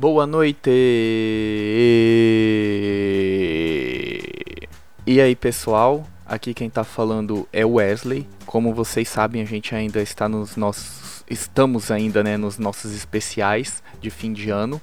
Boa noite! E aí, pessoal? Aqui quem tá falando é Wesley. Como vocês sabem, a gente ainda está nos nossos estamos ainda, né, nos nossos especiais de fim de ano.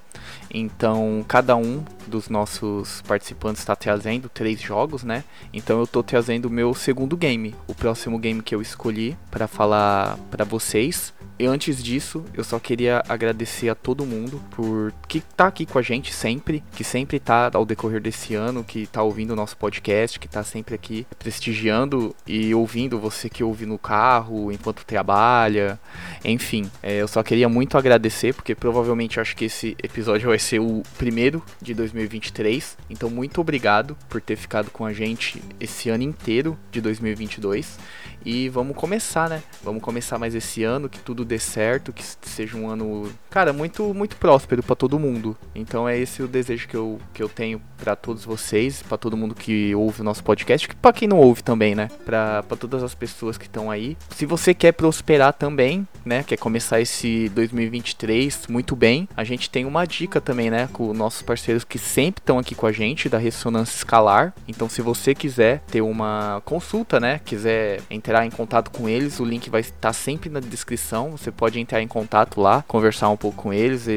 Então, cada um dos nossos participantes está trazendo três jogos, né? Então, eu estou trazendo o meu segundo game, o próximo game que eu escolhi para falar para vocês. E antes disso, eu só queria agradecer a todo mundo por que tá aqui com a gente sempre, que sempre tá ao decorrer desse ano, que tá ouvindo o nosso podcast, que tá sempre aqui prestigiando e ouvindo você que ouve no carro, enquanto trabalha. Enfim, é, eu só queria muito agradecer, porque provavelmente acho que esse episódio vai ser o primeiro de 2023. Então, muito obrigado por ter ficado com a gente esse ano inteiro de 2022. E vamos começar, né? Vamos começar mais esse ano, que tudo dê certo, que seja um ano, cara, muito muito próspero para todo mundo. Então é esse o desejo que eu, que eu tenho para todos vocês, para todo mundo que ouve o nosso podcast, que para quem não ouve também, né? Para todas as pessoas que estão aí. Se você quer prosperar também, né, quer começar esse 2023 muito bem, a gente tem uma dica também, né, com nossos parceiros que sempre estão aqui com a gente da Ressonância Escalar. Então se você quiser ter uma consulta, né, quiser entrar em contato com eles, o link vai estar sempre na descrição. Você pode entrar em contato lá, conversar um pouco com eles,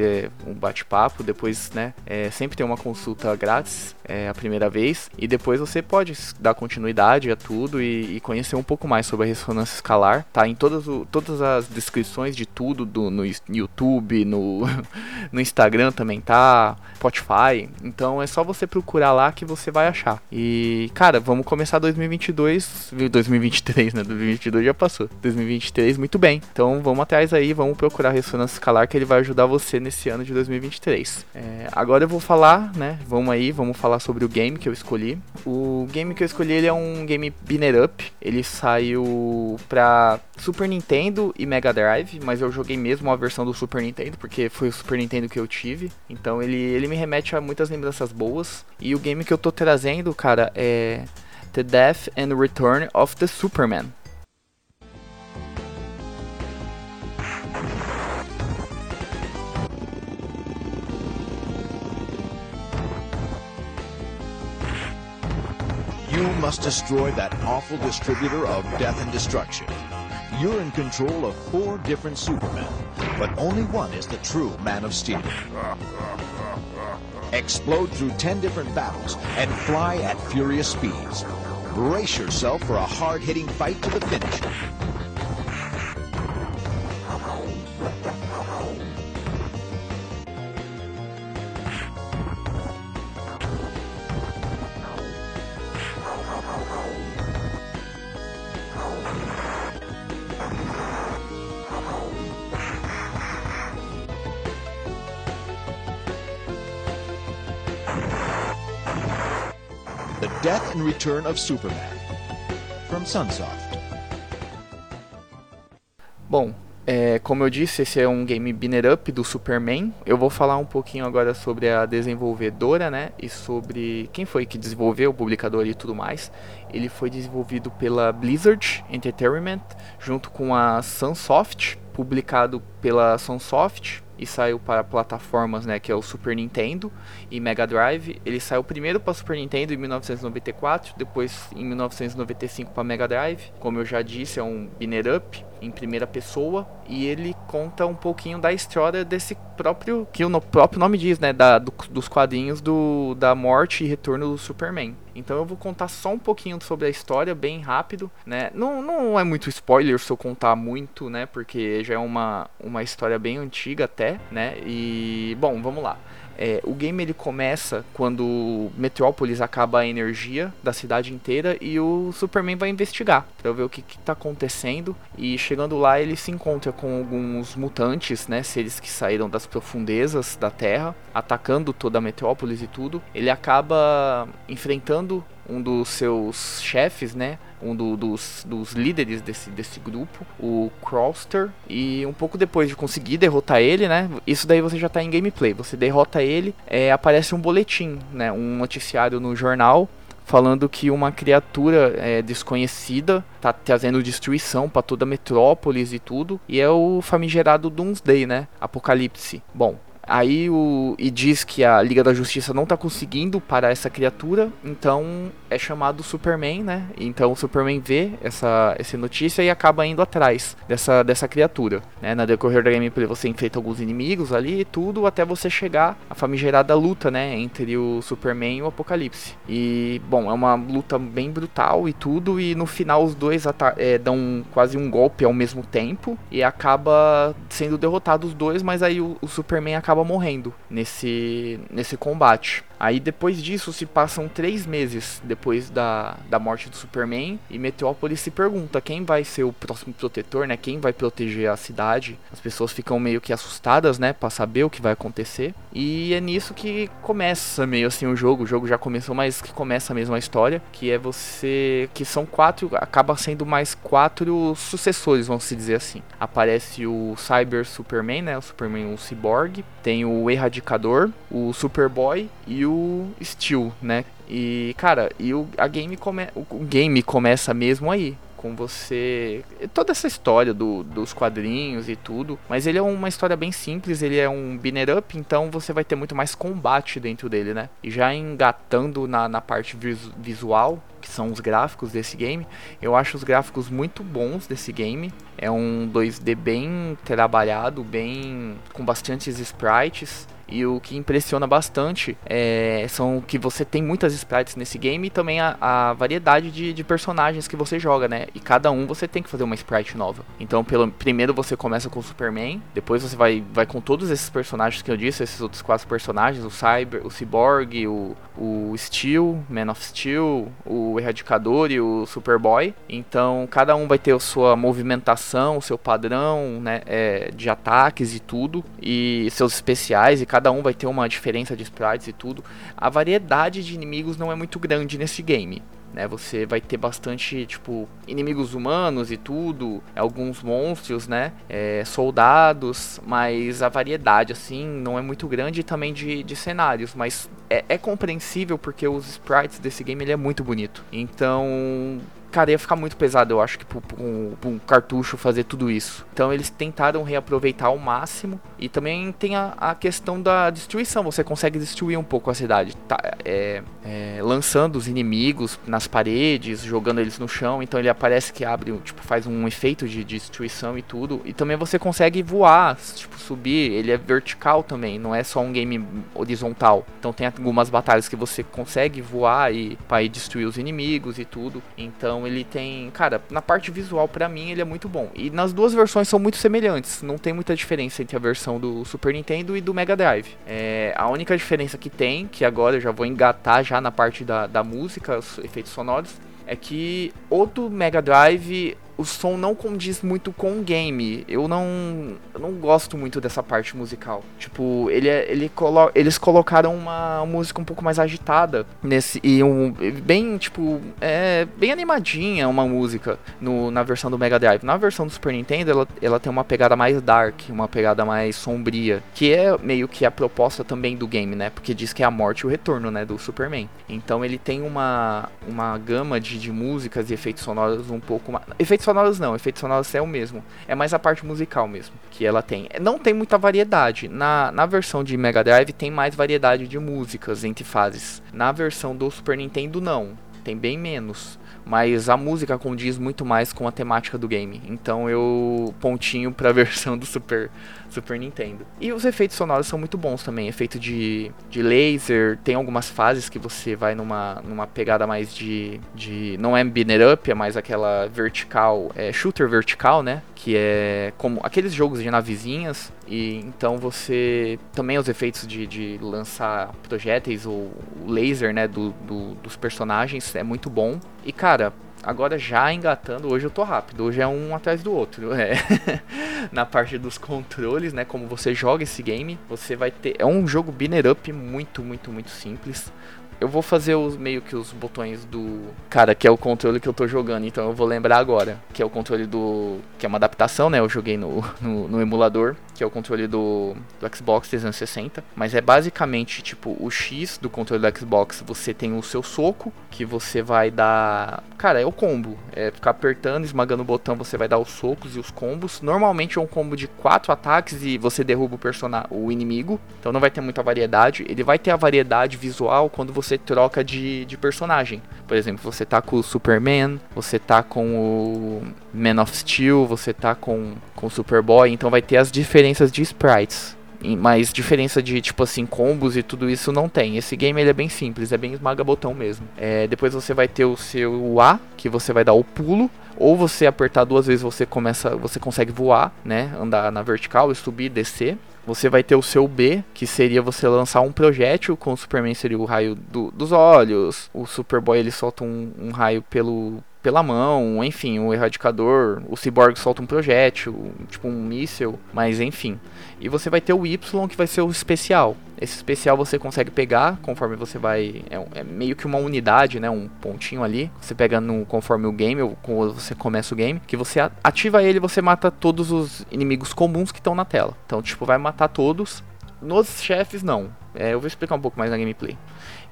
um bate-papo. Depois, né, é, sempre tem uma consulta grátis é, a primeira vez. E depois você pode dar continuidade a tudo e, e conhecer um pouco mais sobre a ressonância escalar. Tá em todas, o, todas as descrições de tudo do, no YouTube, no, no Instagram também tá, Spotify. Então é só você procurar lá que você vai achar. E, cara, vamos começar 2022, 2023, né? 2022 já passou. 2023, muito bem. Então vamos atrás aí, vamos procurar ressonância escalar que ele vai ajudar você nesse ano de 2023. É, agora eu vou falar, né? Vamos aí, vamos falar sobre o game que eu escolhi. O game que eu escolhi ele é um game Binner Up. Ele saiu pra Super Nintendo e Mega Drive, mas eu joguei mesmo a versão do Super Nintendo porque foi o Super Nintendo que eu tive. Então ele, ele me remete a muitas lembranças boas. E o game que eu tô trazendo, cara, é The Death and Return of the Superman. You must destroy that awful distributor of death and destruction. You're in control of four different Supermen, but only one is the true Man of Steel. Explode through ten different battles and fly at furious speeds. Brace yourself for a hard-hitting fight to the finish. And Return of Superman from Sunsoft. Bom, é, como eu disse, esse é um game binner up do Superman. Eu vou falar um pouquinho agora sobre a desenvolvedora, né? E sobre quem foi que desenvolveu, o publicador e tudo mais. Ele foi desenvolvido pela Blizzard Entertainment, junto com a Sunsoft, publicado pela Sunsoft e saiu para plataformas, né, que é o Super Nintendo e Mega Drive. Ele saiu primeiro para Super Nintendo em 1994, depois em 1995 para Mega Drive. Como eu já disse, é um binner up em primeira pessoa e ele conta um pouquinho da história desse próprio que o próprio nome diz, né, da, do, dos quadrinhos do da morte e retorno do Superman. Então eu vou contar só um pouquinho sobre a história, bem rápido, né? Não, não é muito spoiler se eu contar muito, né? Porque já é uma, uma história bem antiga até, né? E, bom, vamos lá. É, o game ele começa quando Metrópolis acaba a energia da cidade inteira e o Superman vai investigar para ver o que, está acontecendo. E chegando lá ele se encontra com alguns mutantes, né, seres que saíram das profundezas da Terra, atacando toda a Metrópolis e tudo. Ele acaba enfrentando um dos seus chefes, né? Um do, dos, dos líderes desse, desse grupo, o Crawster. E um pouco depois de conseguir derrotar ele, né? Isso daí você já tá em gameplay. Você derrota ele, é, aparece um boletim, né? Um noticiário no jornal falando que uma criatura é, desconhecida tá trazendo destruição para toda a metrópolis e tudo. E é o famigerado Doomsday, né? Apocalipse. Bom, Aí o e diz que a Liga da Justiça não tá conseguindo parar essa criatura, então é chamado Superman, né? Então o Superman vê essa, essa notícia e acaba indo atrás dessa, dessa criatura. Né? Na decorrer da gameplay você enfrenta alguns inimigos ali e tudo, até você chegar à famigerada luta, né? Entre o Superman e o Apocalipse. E, bom, é uma luta bem brutal e tudo, e no final os dois é, dão quase um golpe ao mesmo tempo e acaba sendo derrotados os dois, mas aí o, o Superman acaba acaba morrendo nesse, nesse combate. Aí depois disso se passam três meses depois da, da morte do Superman e Metrópolis se pergunta quem vai ser o próximo protetor, né? Quem vai proteger a cidade? As pessoas ficam meio que assustadas, né? Para saber o que vai acontecer. E é nisso que começa meio assim o jogo. O jogo já começou, mas que começa mesmo a história, que é você que são quatro, acaba sendo mais quatro sucessores, vamos se dizer assim. Aparece o Cyber Superman, né? O Superman o Cyborg, tem o Erradicador, o Superboy e o Steel, né? E, cara, e o, a game come, o game começa mesmo aí com você. Toda essa história do, dos quadrinhos e tudo. Mas ele é uma história bem simples, ele é um binner up, então você vai ter muito mais combate dentro dele, né? E já engatando na, na parte vis, visual, que são os gráficos desse game, eu acho os gráficos muito bons desse game. É um 2D bem trabalhado, bem com bastantes sprites. E o que impressiona bastante é, são que você tem muitas sprites nesse game e também a, a variedade de, de, personagens que você joga, né? E cada um você tem que fazer uma sprite nova. Então, pelo, primeiro você começa com o Superman, depois você vai, vai com todos esses personagens que eu disse, esses outros quatro personagens, o Cyber, o Cyborg, o, o Steel, Man of Steel, o Erradicador e o Superboy. Então, cada um vai ter a sua movimentação, o seu padrão, né, é, de ataques e tudo, e seus especiais e cada cada um vai ter uma diferença de sprites e tudo. A variedade de inimigos não é muito grande nesse game. Né, você vai ter bastante, tipo, inimigos humanos e tudo, alguns monstros, né, é, soldados, mas a variedade, assim, não é muito grande também de, de cenários, mas é, é compreensível porque os sprites desse game ele é muito bonito. Então, cara, ia ficar muito pesado, eu acho que pra um, um, cartucho fazer tudo isso. Então eles tentaram reaproveitar ao máximo. E também tem a, a questão da destruição. Você consegue destruir um pouco a cidade. Tá, é, é, lançando os inimigos nas paredes, jogando eles no chão. Então ele aparece que abre, tipo, faz um efeito de destruição e tudo. E também você consegue voar, tipo, subir. Ele é vertical também, não é só um game horizontal. Então tem algumas batalhas que você consegue voar e para ir destruir os inimigos e tudo. Então então ele tem, cara, na parte visual para mim ele é muito bom. E nas duas versões são muito semelhantes, não tem muita diferença entre a versão do Super Nintendo e do Mega Drive. É, a única diferença que tem, que agora eu já vou engatar já na parte da, da música, os efeitos sonoros, é que o do Mega Drive o som não condiz muito com o game. Eu não, eu não gosto muito dessa parte musical. Tipo, ele, é, ele colo eles colocaram uma música um pouco mais agitada nesse e um bem tipo é bem animadinha uma música no, na versão do Mega Drive. Na versão do Super Nintendo ela, ela tem uma pegada mais dark, uma pegada mais sombria, que é meio que a proposta também do game, né? Porque diz que é a morte e o retorno, né, do Superman. Então ele tem uma uma gama de, de músicas e efeitos sonoros um pouco mais efeitos sonoros não, efeitos sonoros é o mesmo. É mais a parte musical mesmo que ela tem. Não tem muita variedade. Na, na versão de Mega Drive tem mais variedade de músicas entre fases. Na versão do Super Nintendo não, tem bem menos. Mas a música condiz muito mais com a temática do game. Então eu pontinho para a versão do Super Super Nintendo. E os efeitos sonoros são muito bons também. Efeito de, de laser, tem algumas fases que você vai numa, numa pegada mais de, de. Não é binner up, é mais aquela vertical. É shooter vertical, né? Que é como aqueles jogos de navezinhas. E então você. Também os efeitos de, de lançar projéteis ou laser, né? Do, do, dos personagens é muito bom. E cara, Agora já engatando, hoje eu tô rápido, hoje é um atrás do outro. É. Na parte dos controles, né? Como você joga esse game, você vai ter. É um jogo binner up muito, muito, muito simples. Eu vou fazer os meio que os botões do. Cara, que é o controle que eu tô jogando, então eu vou lembrar agora. Que é o controle do. Que é uma adaptação, né? Eu joguei no, no, no emulador, que é o controle do, do Xbox 360. Mas é basicamente tipo o X do controle do Xbox. Você tem o seu soco, que você vai dar. Cara, é o combo. É ficar apertando, esmagando o botão, você vai dar os socos e os combos. Normalmente é um combo de quatro ataques e você derruba o personagem, o inimigo. Então não vai ter muita variedade. Ele vai ter a variedade visual quando você troca de, de personagem. Por exemplo, você tá com o Superman, você tá com o Man of Steel, você tá com, com o Superboy, então vai ter as diferenças de sprites. Mas diferença de, tipo assim, combos e tudo isso não tem. Esse game ele é bem simples, é bem esmaga botão mesmo. É, depois você vai ter o seu A, que você vai dar o pulo. Ou você apertar duas vezes você começa, você consegue voar, né? Andar na vertical, subir, descer. Você vai ter o seu B, que seria você lançar um projétil, com o Superman seria o raio do, dos olhos. O Superboy ele solta um, um raio pelo, pela mão, enfim, o erradicador, o Cyborg solta um projétil, tipo um míssil, mas enfim. E você vai ter o Y que vai ser o especial. Esse especial você consegue pegar conforme você vai. É, é meio que uma unidade, né? Um pontinho ali. Você pega no, conforme o game, ou quando você começa o game. Que você ativa ele você mata todos os inimigos comuns que estão na tela. Então, tipo, vai matar todos. Nos chefes, não. É, eu vou explicar um pouco mais na gameplay.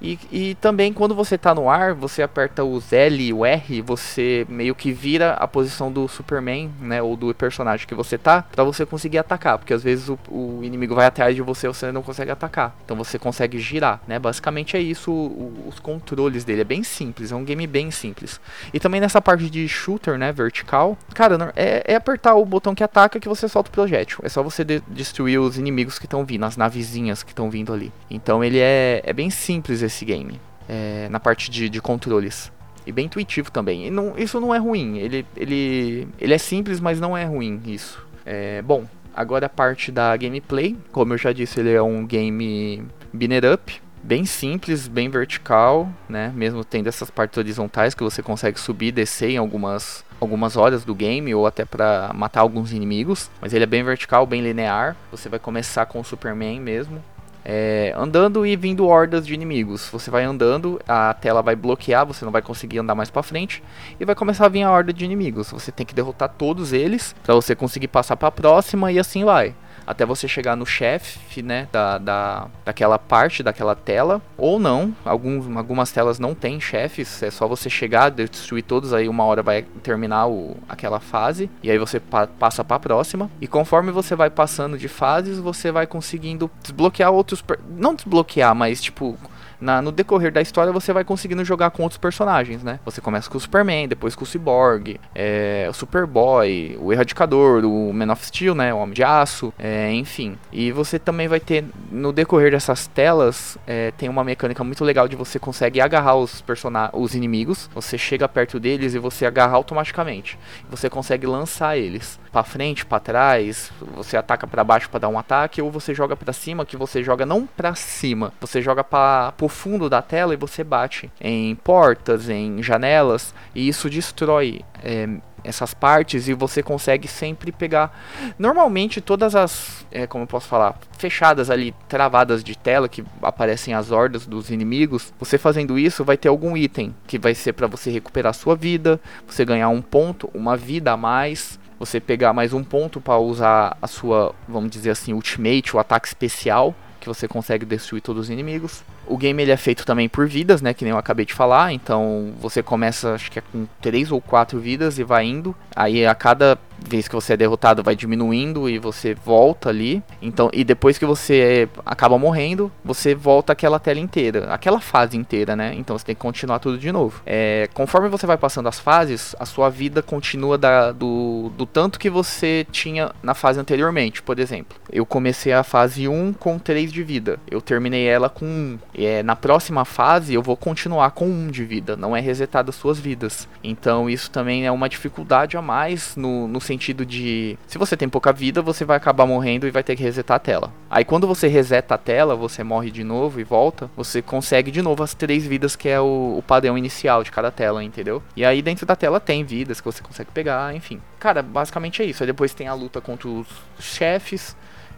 E, e também quando você está no ar, você aperta os L e o R, você meio que vira a posição do Superman, né, ou do personagem que você tá, para você conseguir atacar, porque às vezes o, o, inimigo vai atrás de você e você não consegue atacar. Então você consegue girar, né? Basicamente é isso o, os controles dele, é bem simples, é um game bem simples. E também nessa parte de shooter, né, vertical, cara, é, é apertar o botão que ataca que você solta o projétil. É só você de destruir os inimigos que estão vindo, as navezinhas que estão vindo ali. Então ele é, é bem simples esse game. É, na parte de, de, controles. E bem intuitivo também. Não, isso não é ruim. Ele, ele, ele é simples, mas não é ruim isso. É, bom, agora a parte da gameplay. Como eu já disse, ele é um game binner up. Bem simples, bem vertical, né? Mesmo tendo essas partes horizontais que você consegue subir e descer em algumas, algumas horas do game ou até para matar alguns inimigos. Mas ele é bem vertical, bem linear. Você vai começar com o Superman mesmo, é, andando e vindo hordas de inimigos. Você vai andando, a tela vai bloquear, você não vai conseguir andar mais para frente e vai começar a vir a horda de inimigos. Você tem que derrotar todos eles para você conseguir passar para a próxima e assim vai até você chegar no chefe, né, da, da, daquela parte, daquela tela, ou não, alguns, algumas telas não tem chefes, é só você chegar, destruir todos, aí uma hora vai terminar o, aquela fase, e aí você pa passa para a próxima, e conforme você vai passando de fases, você vai conseguindo desbloquear outros, não desbloquear, mas tipo na, no decorrer da história você vai conseguindo jogar com outros personagens, né? Você começa com o Superman, depois com o Cyborg, é, o Superboy, o Erradicador, o Man of Steel, né? O Homem de Aço, é, enfim. E você também vai ter, no decorrer dessas telas, é, tem uma mecânica muito legal de você consegue agarrar os, os inimigos, você chega perto deles e você agarra automaticamente. Você consegue lançar eles para frente, para trás, você ataca para baixo para dar um ataque ou você joga para cima, que você joga não para cima, você joga para o fundo da tela e você bate em portas, em janelas e isso destrói é, essas partes e você consegue sempre pegar. Normalmente todas as, é, como eu posso falar, fechadas ali, travadas de tela que aparecem as hordas dos inimigos. Você fazendo isso vai ter algum item que vai ser para você recuperar sua vida, você ganhar um ponto, uma vida a mais você pegar mais um ponto para usar a sua, vamos dizer assim, ultimate, o ataque especial, que você consegue destruir todos os inimigos. O game ele é feito também por vidas, né? Que nem eu acabei de falar. Então você começa, acho que é com três ou quatro vidas e vai indo. Aí a cada vez que você é derrotado vai diminuindo e você volta ali. Então, e depois que você acaba morrendo, você volta aquela tela inteira, aquela fase inteira, né? Então você tem que continuar tudo de novo. É, conforme você vai passando as fases, a sua vida continua da, do, do tanto que você tinha na fase anteriormente. Por exemplo, eu comecei a fase 1 com 3 de vida. Eu terminei ela com 1. É, na próxima fase eu vou continuar com 1 de vida. Não é resetada as suas vidas. Então isso também é uma dificuldade a mais no, no sentido de se você tem pouca vida, você vai acabar morrendo e vai ter que resetar a tela. Aí quando você reseta a tela, você morre de novo e volta, você consegue de novo as três vidas que é o, o padrão inicial de cada tela, entendeu? E aí dentro da tela tem vidas que você consegue pegar, enfim. Cara, basicamente é isso. Aí depois tem a luta contra os chefes,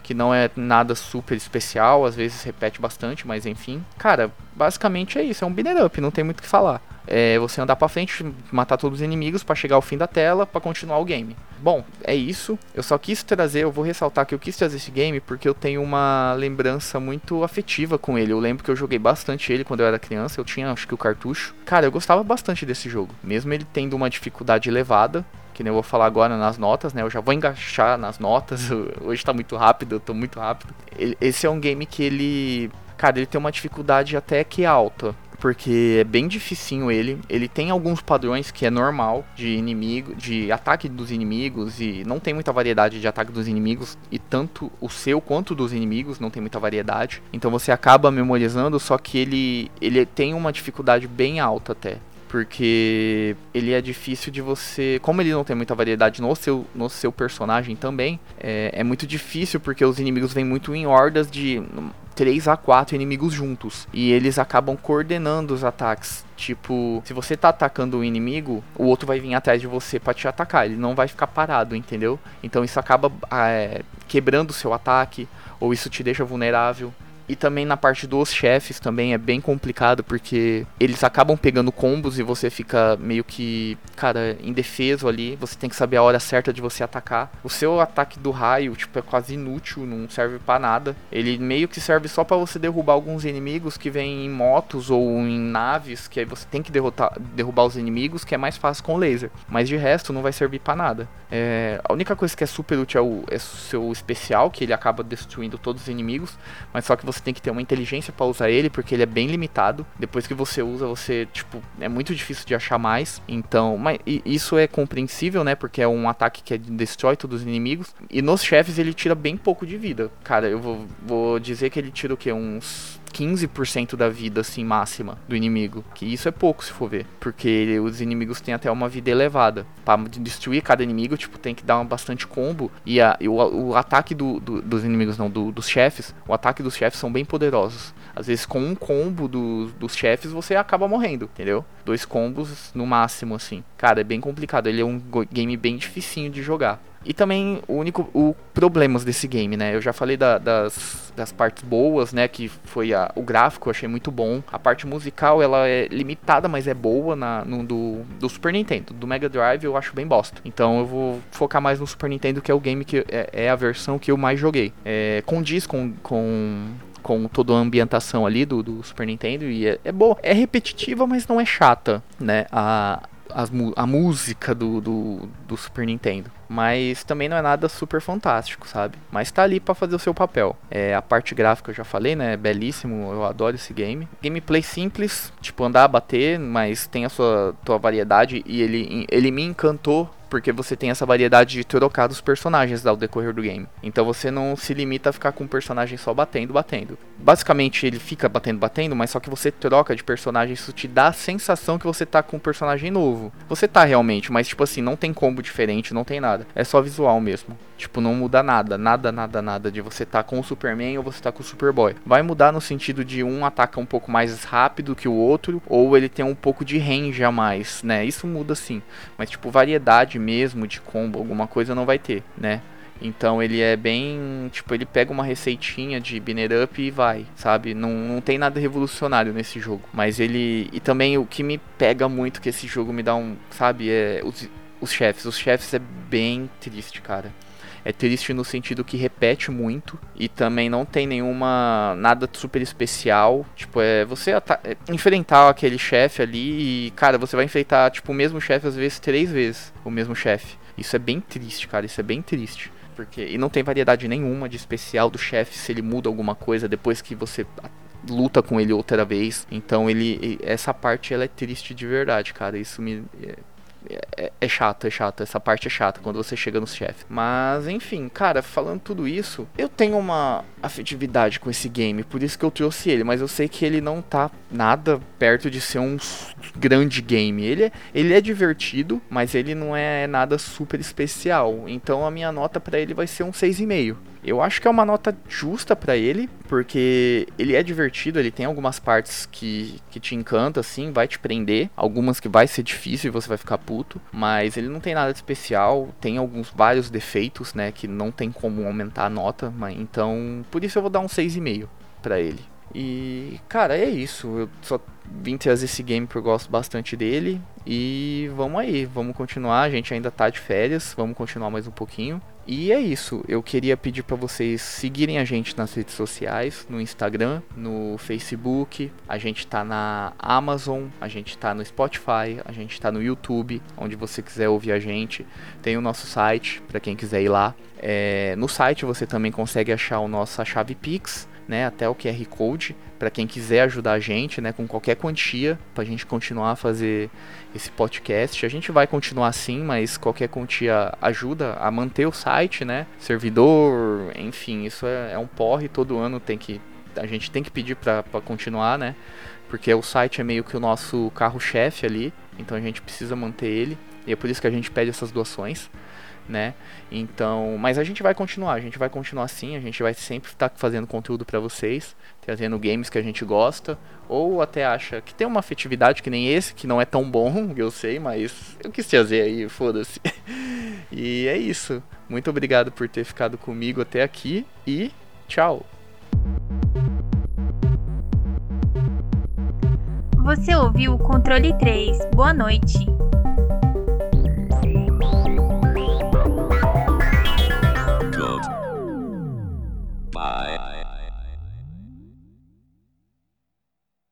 que não é nada super especial, às vezes repete bastante, mas enfim. Cara, basicamente é isso, é um binner up, não tem muito o que falar é você andar para frente, matar todos os inimigos para chegar ao fim da tela para continuar o game. Bom, é isso. Eu só quis trazer, eu vou ressaltar que eu quis trazer esse game porque eu tenho uma lembrança muito afetiva com ele. Eu lembro que eu joguei bastante ele quando eu era criança, eu tinha acho que o cartucho. Cara, eu gostava bastante desse jogo, mesmo ele tendo uma dificuldade elevada, que nem eu vou falar agora nas notas, né? Eu já vou engaixar nas notas. Hoje tá muito rápido, eu tô muito rápido. Esse é um game que ele, cara, ele tem uma dificuldade até que alta porque é bem dificinho ele. Ele tem alguns padrões que é normal de inimigo, de ataque dos inimigos e não tem muita variedade de ataque dos inimigos e tanto o seu quanto dos inimigos não tem muita variedade. Então você acaba memorizando, só que ele ele tem uma dificuldade bem alta até porque ele é difícil de você. Como ele não tem muita variedade no seu, no seu personagem também, é, é muito difícil porque os inimigos vêm muito em hordas de 3 a 4 inimigos juntos. E eles acabam coordenando os ataques. Tipo, se você tá atacando um inimigo, o outro vai vir atrás de você para te atacar. Ele não vai ficar parado, entendeu? Então isso acaba é, quebrando o seu ataque, ou isso te deixa vulnerável. E também na parte dos chefes também é bem complicado porque eles acabam pegando combos e você fica meio que, cara, indefeso ali. Você tem que saber a hora certa de você atacar. O seu ataque do raio, tipo, é quase inútil, não serve para nada. Ele meio que serve só para você derrubar alguns inimigos que vêm em motos ou em naves, que aí você tem que derrotar, derrubar os inimigos, que é mais fácil com laser. Mas de resto não vai servir para nada. É, a única coisa que é super útil é o, é o seu especial, que ele acaba destruindo todos os inimigos, mas só que você você tem que ter uma inteligência para usar ele, porque ele é bem limitado. Depois que você usa, você, tipo, é muito difícil de achar mais. Então, mas isso é compreensível, né? Porque é um ataque que é destrói todos os inimigos. E nos chefes ele tira bem pouco de vida. Cara, eu vou, vou dizer que ele tira o que? Uns 15% da vida, assim, máxima do inimigo. Que isso é pouco, se for ver. Porque ele, os inimigos têm até uma vida elevada. Para destruir cada inimigo, tipo, tem que dar um bastante combo. E, a, e o, o, ataque do, do, dos inimigos, não, do, dos chefes, o ataque dos chefes são bem poderosos. Às vezes, com um combo do, dos chefes, você acaba morrendo, entendeu? Dois combos no máximo, assim. Cara, é bem complicado. Ele é um game bem dificinho de jogar. E também o único o problemas desse game, né? Eu já falei da, das, das partes boas, né? Que foi a, o gráfico, eu achei muito bom. A parte musical, ela é limitada, mas é boa na, no, do, do Super Nintendo. Do Mega Drive eu acho bem bosta. Então eu vou focar mais no Super Nintendo, que é o game que é, é a versão que eu mais joguei. É, condiz com, com com toda a ambientação ali do, do Super Nintendo e é, é boa. É repetitiva, mas não é chata, né? A, as, a música do, do, do, Super Nintendo. Mas também não é nada super fantástico, sabe? Mas tá ali para fazer o seu papel. É, a parte gráfica eu já falei, né? É belíssimo, eu adoro esse game. Gameplay simples, tipo andar, bater, mas tem a sua, sua variedade e ele, ele me encantou porque você tem essa variedade de trocar dos personagens ao decorrer do game. Então você não se limita a ficar com um personagem só batendo, batendo. Basicamente ele fica batendo, batendo, mas só que você troca de personagem, isso te dá a sensação que você tá com um personagem novo. Você tá realmente, mas tipo assim, não tem combo diferente, não tem nada. É só visual mesmo. Tipo, não muda nada, nada, nada, nada de você tá com o Superman ou você tá com o Superboy. Vai mudar no sentido de um ataca um pouco mais rápido que o outro, ou ele tem um pouco de range a mais, né? Isso muda sim. Mas tipo, variedade mesmo de combo, alguma coisa não vai ter, né? Então ele é bem. Tipo, ele pega uma receitinha de Binner Up e vai, sabe? Não, não tem nada revolucionário nesse jogo. Mas ele. E também o que me pega muito que esse jogo me dá um. Sabe? É os, os chefes. Os chefes é bem triste, cara É triste no sentido que repete muito e também não tem nenhuma nada super especial. Tipo, é você é, enfrentar aquele chefe ali e, cara, você vai enfrentar tipo o mesmo chefe às vezes três vezes, o mesmo chefe. Isso é bem triste, cara, isso é bem triste. Porque e não tem variedade nenhuma de especial do chefe se ele muda alguma coisa depois que você luta com ele outra vez. Então ele essa parte ela é triste de verdade, cara. Isso me é, é, chato, é chato. Essa parte é chata quando você chega nos chefes. Mas, enfim, cara, falando tudo isso, eu tenho uma afetividade com esse game, por isso que eu trouxe ele. Mas eu sei que ele não tá nada perto de ser um grande game. Ele é, ele é divertido, mas ele não é nada super especial. Então a minha nota para ele vai ser um 6,5. Eu acho que é uma nota justa para ele, porque ele é divertido, ele tem algumas partes que, que te encanta, assim, vai te prender, algumas que vai ser difícil e você vai ficar puto, mas ele não tem nada de especial, tem alguns vários defeitos, né, que não tem como aumentar a nota, mas então, por isso eu vou dar um 6,5 para ele. E, cara, é isso. Eu só vim trazer esse game porque eu gosto bastante dele. E vamos aí, vamos continuar. A gente ainda tá de férias, vamos continuar mais um pouquinho. E é isso. Eu queria pedir para vocês seguirem a gente nas redes sociais, no Instagram, no Facebook. A gente tá na Amazon, a gente tá no Spotify, a gente tá no YouTube, onde você quiser ouvir a gente. Tem o nosso site para quem quiser ir lá. É, no site você também consegue achar o nossa chave Pix né, até o QR Code para quem quiser ajudar a gente, né, com qualquer quantia, para a gente continuar a fazer esse podcast. A gente vai continuar assim, mas qualquer quantia ajuda a manter o site, né, servidor, enfim, isso é, é um porre. Todo ano tem que a gente tem que pedir para continuar, né, porque o site é meio que o nosso carro-chefe ali, então a gente precisa manter ele e é por isso que a gente pede essas doações né? Então, mas a gente vai continuar, a gente vai continuar assim, a gente vai sempre estar tá fazendo conteúdo para vocês, trazendo games que a gente gosta, ou até acha que tem uma afetividade que nem esse, que não é tão bom, eu sei, mas eu quis trazer aí, foda-se. e é isso. Muito obrigado por ter ficado comigo até aqui e tchau. Você ouviu o Controle 3. Boa noite.